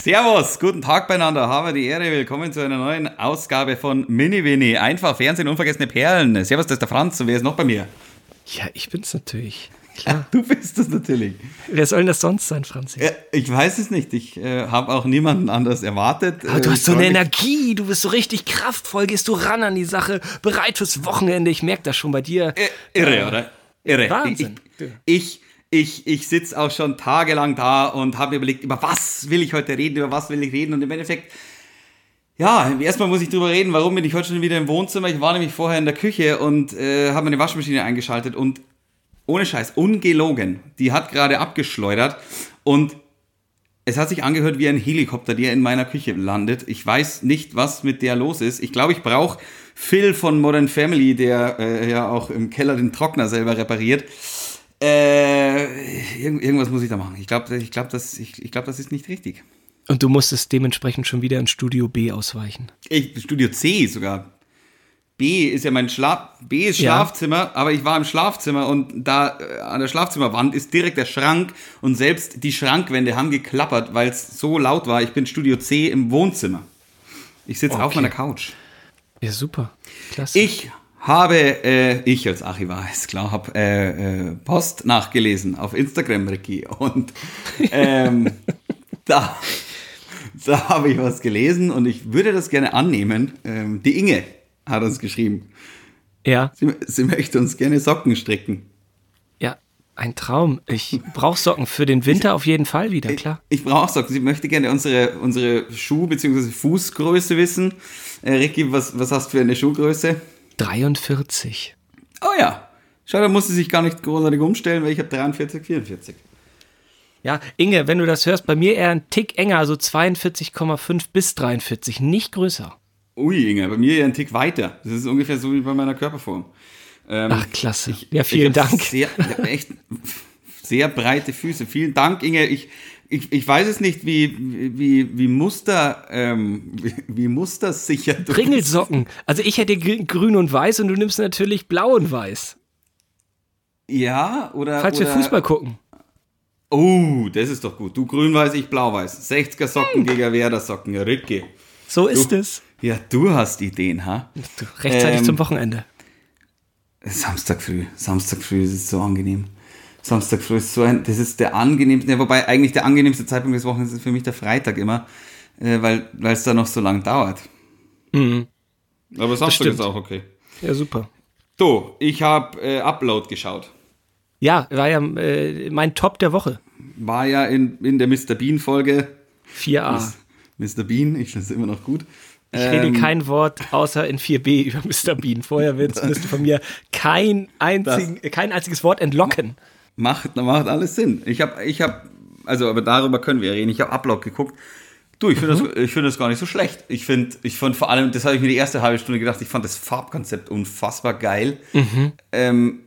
Servus, guten Tag beieinander, haben wir die Ehre, willkommen zu einer neuen Ausgabe von Mini Winnie. Einfach Fernsehen, unvergessene Perlen. Servus, das ist der Franz und wer ist noch bei mir? Ja, ich bin's natürlich. Klar. Du bist es natürlich. Wer soll denn das sonst sein, Franzi? Ja, ich weiß es nicht. Ich äh, habe auch niemanden anders erwartet. Aber du Äh, hast so eine Energie, du bist so richtig kraftvoll, gehst du ran an die Sache, bereit fürs Wochenende. Ich merke das schon bei dir. Äh, irre, oder? Irre. Wahnsinn. Ich, ich, ich, ich sitze auch schon tagelang da und habe mir überlegt, über was will ich heute reden, über was will ich reden und im Endeffekt, ja, erstmal muss ich drüber reden, warum bin ich heute schon wieder im Wohnzimmer. Ich war nämlich vorher in der Küche und äh, habe meine Waschmaschine eingeschaltet und ohne Scheiß, ungelogen, die hat gerade abgeschleudert und es hat sich angehört wie ein Helikopter, der in meiner Küche landet. Ich weiß nicht, was mit der los ist. Ich glaube, ich brauche Phil von Modern Family, der äh, ja auch im Keller den Trockner selber repariert. Äh, irgend, irgendwas muss ich da machen. Ich glaube, ich glaub, das, ich, ich glaub, das ist nicht richtig. Und du musstest dementsprechend schon wieder ins Studio B ausweichen. Ich, Studio C sogar. B ist ja mein Schlaf, B ist Ja. Schlafzimmer, aber ich war im Schlafzimmer und da äh, an der Schlafzimmerwand ist direkt der Schrank und selbst die Schrankwände haben geklappert, weil es so laut war. Ich bin Studio C im Wohnzimmer. Ich sitze auf Okay. meiner Couch. Ja, super. Klasse. Ich habe, äh, ich als Archivar, ist klar, habe äh, äh, Post nachgelesen auf Instagram, Ricky. Und ähm, da, da habe ich was gelesen und ich würde das gerne annehmen. Ähm, die Inge hat uns geschrieben. ja, Sie, sie möchte uns gerne Socken stricken. ja, ein Traum. Ich brauche Socken für den Winter auf jeden Fall wieder, klar. Ich brauche Socken. Sie möchte gerne unsere, unsere Schuh- bzw. Fußgröße wissen. Äh, Ricky, was, was hast du für eine Schuhgröße? 43. Oh ja. Schau, da muss sie sich gar nicht großartig umstellen, weil ich habe 43, 44. Ja, Inge, wenn du das hörst, bei mir eher ein Tick enger, so 42,5 bis 43, nicht größer. Ui, Inge, bei mir ja ein Tick weiter. Das ist ungefähr so wie bei meiner Körperform. Ähm, Ach, klasse. ja, vielen ich Dank. Sehr, ich hab echt sehr breite Füße. Vielen Dank, Inge. Ich, ich, ich weiß es nicht, wie, wie, wie Muster, ähm, wie, wie mustersicher du. Ringelsocken. Also ich hätte gr- grün und weiß und du nimmst natürlich blau und weiß. Ja, oder. Falls oder, wir Fußball gucken. Oh, das ist doch gut. Du grün-weiß, ich blau-weiß. 60er Socken gegen Werder Socken. Ricky. So ist es. Ja, du hast Ideen, ha? Du, rechtzeitig Ähm, zum Wochenende. Samstag früh. Samstag früh ist es so angenehm. Samstag früh ist so ein, das ist der angenehmste, ja, wobei eigentlich der angenehmste Zeitpunkt des Wochenendes ist für mich der Freitag immer, äh, weil weil es da noch so lang dauert. Mhm. Aber Samstag stimmt. ist auch okay. Ja, super. So, ich habe äh, Upload geschaut. Ja, war ja äh, mein Top der Woche. War ja in, in der Mr. Bean Folge. 4a. Mr. Bean, ich finde es immer noch gut. Ich rede Ähm, kein Wort außer in 4b über Mr. Bean. Vorher willst du von mir kein, einzig, kein einziges Wort entlocken. Macht, macht alles Sinn. Ich habe, ich habe, also, aber darüber können wir reden. Ich habe Upload geguckt. Du, ich finde das, ich finde das gar nicht so schlecht. Ich finde, ich fand vor allem, das habe ich mir die erste halbe Stunde gedacht, ich fand das Farbkonzept unfassbar geil. Ähm,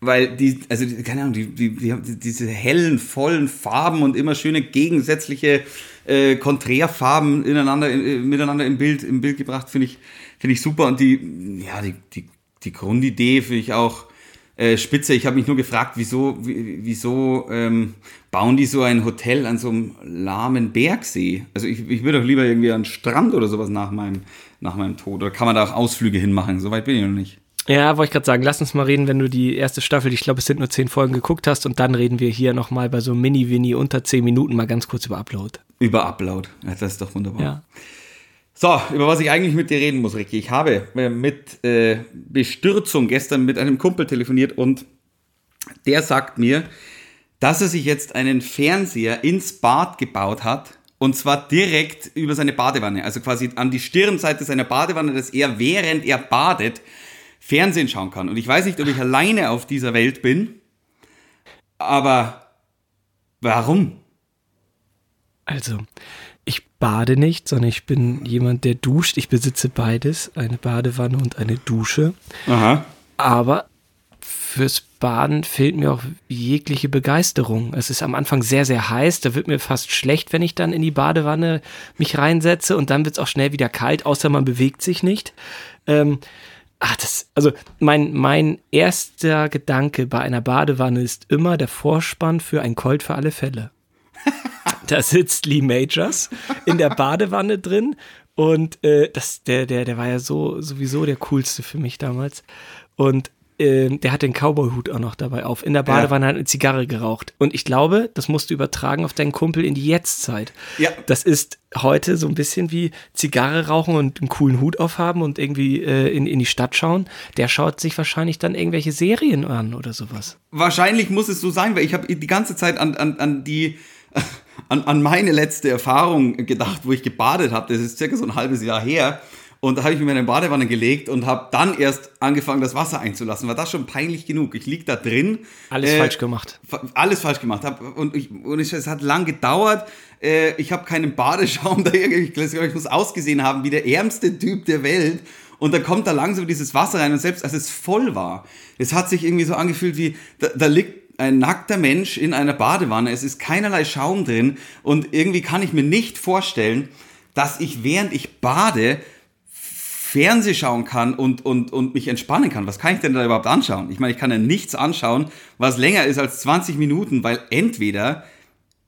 weil die, also, die, keine Ahnung, die, die, die, haben diese hellen, vollen Farben und immer schöne gegensätzliche äh, Konträrfarben ineinander, äh, miteinander im Bild, im Bild gebracht, finde ich, finde ich super. Und die, ja, die, die, die Grundidee finde ich auch äh, spitze. Ich habe mich nur gefragt, wieso, wie- wieso ähm, bauen die so ein Hotel an so einem lahmen Bergsee? Also ich, ich würde doch lieber irgendwie an Strand oder sowas nach meinem, nach meinem Tod. Oder kann man da auch Ausflüge hinmachen? Soweit bin ich noch nicht. Ja, wollte ich gerade sagen, lass uns mal reden, wenn du die erste Staffel, ich glaube, es sind nur zehn Folgen geguckt hast und dann reden wir hier nochmal bei so Mini-Winnie unter zehn Minuten mal ganz kurz über Upload. Über Upload. Ja, das ist doch wunderbar. Ja. So, über was ich eigentlich mit dir reden muss, Ricky. Ich habe äh, mit äh, Bestürzung gestern mit einem Kumpel telefoniert und der sagt mir, dass er sich jetzt einen Fernseher ins Bad gebaut hat. Und zwar direkt über seine Badewanne. Also quasi an die Stirnseite seiner Badewanne, dass er, während er badet, Fernsehen schauen kann. Und ich weiß nicht, ob ich alleine auf dieser Welt bin. Aber warum? Also, ich bade nicht, sondern ich bin jemand, der duscht. Ich besitze beides, eine Badewanne und eine Dusche. Aha. Aber fürs Baden fehlt mir auch jegliche Begeisterung. Es ist am Anfang sehr, sehr heiß. Da wird mir fast schlecht, wenn ich dann in die Badewanne mich reinsetze und dann wird es auch schnell wieder kalt, außer man bewegt sich nicht. Ähm, ach, das, also mein, mein erster Gedanke bei einer Badewanne ist immer der Vorspann für ein Colt für alle Fälle. Da sitzt Lee Majors in der Badewanne drin und äh, das, der, der, der war ja so sowieso der coolste für mich damals. Und äh, der hat den Cowboy-Hut auch noch dabei auf. In der Badewanne ja. hat eine Zigarre geraucht. Und ich glaube, das musst du übertragen auf deinen Kumpel in die Jetztzeit. Ja. Das ist heute so ein bisschen wie Zigarre rauchen und einen coolen Hut aufhaben und irgendwie äh, in, in die Stadt schauen. Der schaut sich wahrscheinlich dann irgendwelche Serien an oder sowas. Wahrscheinlich muss es so sein, weil ich habe die ganze Zeit an, an, an die an, an meine letzte Erfahrung gedacht, wo ich gebadet habe. Das ist circa so ein halbes Jahr her. Und da habe ich mir in eine Badewanne gelegt und habe dann erst angefangen, das Wasser einzulassen. War das schon peinlich genug? Ich lieg da drin. Alles äh, falsch gemacht. Alles falsch gemacht. Hab, und, ich, und ich, es hat lang gedauert. Äh, ich habe keinen Badeschaum da irgendwie. Ich, ich muss ausgesehen haben wie der ärmste Typ der Welt. Und dann kommt da langsam dieses Wasser rein und selbst als es voll war, es hat sich irgendwie so angefühlt wie, da, da liegt ein nackter Mensch in einer Badewanne, es ist keinerlei Schaum drin und irgendwie kann ich mir nicht vorstellen, dass ich während ich bade Fernseh schauen kann und, und, und mich entspannen kann. Was kann ich denn da überhaupt anschauen? Ich meine, ich kann ja nichts anschauen, was länger ist als 20 Minuten, weil entweder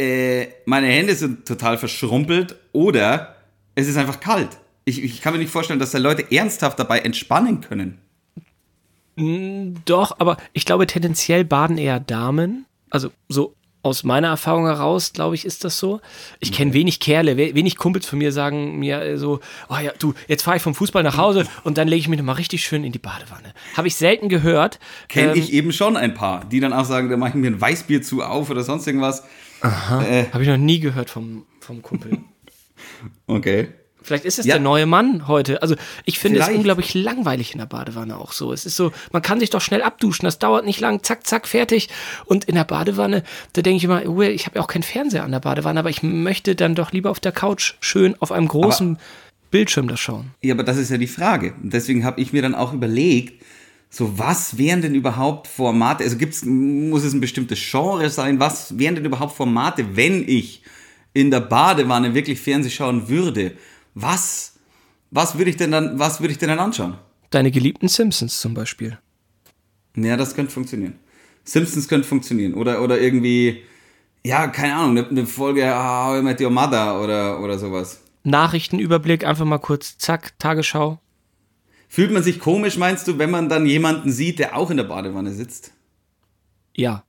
äh, meine Hände sind total verschrumpelt oder es ist einfach kalt. Ich, ich kann mir nicht vorstellen, dass da Leute ernsthaft dabei entspannen können. Mm, doch, aber ich glaube tendenziell baden eher Damen. Also so aus meiner Erfahrung heraus, glaube ich, ist das so. Ich kenne wenig Kerle, wenig Kumpels von mir sagen mir so, oh ja, du, jetzt fahre ich vom Fußball nach Hause und dann lege ich mich nochmal richtig schön in die Badewanne. Habe ich selten gehört. Kenne ähm, ich eben schon ein paar, die dann auch sagen, da mache ich mir ein Weißbier zu auf oder sonst irgendwas. Aha. Äh. Habe ich noch nie gehört vom, vom Kumpel. okay. Vielleicht ist es ja. der neue Mann heute. Also ich finde es unglaublich langweilig in der Badewanne auch so. Es ist so, man kann sich doch schnell abduschen, das dauert nicht lang, zack, zack, fertig. Und in der Badewanne, da denke ich immer, oh, ich habe ja auch keinen Fernseher an der Badewanne, aber ich möchte dann doch lieber auf der Couch schön auf einem großen aber, Bildschirm das schauen. Ja, aber das ist ja die Frage. Und deswegen habe ich mir dann auch überlegt, so was wären denn überhaupt Formate, also gibt's, muss es ein bestimmtes Genre sein, was wären denn überhaupt Formate, wenn ich in der Badewanne wirklich Fernseh schauen würde? Was, was würde ich denn dann, was würde ich denn dann anschauen? Deine geliebten Simpsons zum Beispiel. Ja, das könnte funktionieren. Simpsons könnte funktionieren. Oder, oder irgendwie, ja, keine Ahnung, eine, eine Folge How I Met Your Mother oder, oder sowas. Nachrichtenüberblick, einfach mal kurz, zack, Tagesschau. Fühlt man sich komisch, meinst du, wenn man dann jemanden sieht, der auch in der Badewanne sitzt? Ja.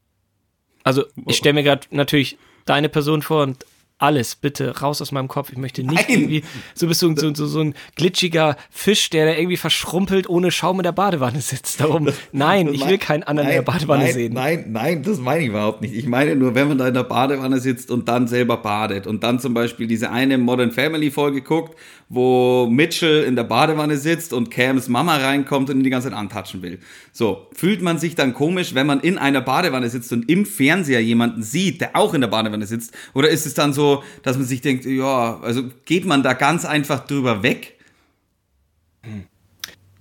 Also, ich stelle mir gerade natürlich deine Person vor und alles bitte raus aus meinem Kopf. Ich möchte nicht Nein. irgendwie, so bist du so, so, so ein glitschiger Fisch, der da irgendwie verschrumpelt ohne Schaum in der Badewanne sitzt. Darum, nein, ich will keinen anderen nein, in der Badewanne nein, sehen. Nein, nein, das meine ich überhaupt nicht. Ich meine nur, wenn man da in der Badewanne sitzt und dann selber badet und dann zum Beispiel diese eine Modern Family Folge guckt, wo Mitchell in der Badewanne sitzt und Cams Mama reinkommt und ihn die ganze Zeit antatschen will. So, fühlt man sich dann komisch, wenn man in einer Badewanne sitzt und im Fernseher jemanden sieht, der auch in der Badewanne sitzt? Oder ist es dann so, dass man sich denkt, ja, also geht man da ganz einfach drüber weg?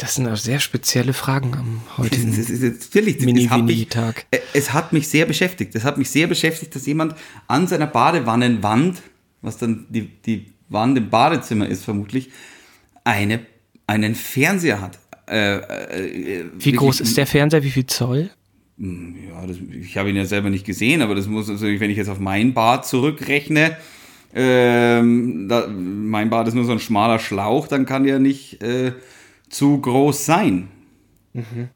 Das sind auch sehr spezielle Fragen am heutigen Mini-Tag. Äh, es hat mich sehr beschäftigt. Es hat mich sehr beschäftigt, dass jemand an seiner Badewannenwand, was dann die, die Wand im Badezimmer ist vermutlich, eine, einen Fernseher hat. Äh, äh, Wie groß ist der Fernseher? Wie viel Zoll? Hm, ja, das, ich habe ihn ja selber nicht gesehen, aber das muss, also wenn ich jetzt auf mein Bad zurückrechne, ähm, da, mein Bad ist nur so ein schmaler Schlauch, dann kann der nicht äh, zu groß sein. Mhm.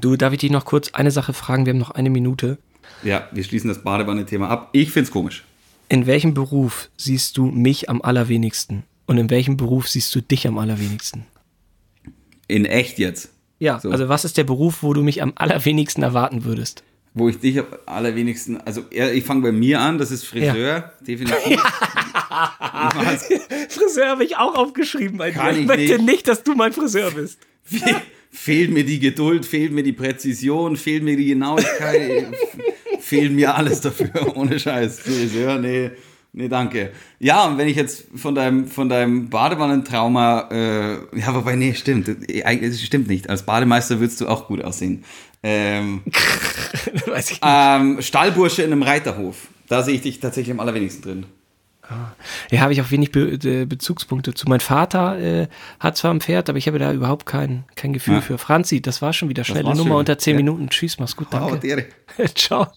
Du, darf ich dich noch kurz eine Sache fragen? Wir haben noch eine Minute. Ja, wir schließen das Badewanne-Thema ab. Ich finde es komisch. In welchem Beruf siehst du mich am allerwenigsten? Und in welchem Beruf siehst du dich am allerwenigsten? In echt jetzt? Ja, so. also was ist der Beruf, wo du mich am allerwenigsten erwarten würdest? Wo ich dich am allerwenigsten, also ich fange bei mir an, das ist Friseur, ja. definitiv. Friseur habe ich auch aufgeschrieben bei dir. Ich, ich möchte nicht. nicht, dass du mein Friseur bist. fehlt mir die Geduld, fehlt mir die Präzision, fehlt mir die Genauigkeit, fehlt mir alles dafür, ohne Scheiß. Friseur, nee. Nee, danke. Ja, und wenn ich jetzt von deinem, von deinem Badewannentrauma, äh, ja, wobei, nee, stimmt. Es stimmt nicht. Als Bademeister würdest du auch gut aussehen. Ähm, Weiß ich nicht. Ähm, Stallbursche in einem Reiterhof. Da sehe ich dich tatsächlich am allerwenigsten drin. Ah. Ja, habe ich auch wenig Be Be Bezugspunkte zu. Mein Vater äh, hat zwar ein Pferd, aber ich habe da überhaupt kein, kein Gefühl ja. für. Franzi, das war schon wieder schnelle Nummer schön. unter 10 ja. Minuten. Tschüss, mach's gut, danke. Ciao.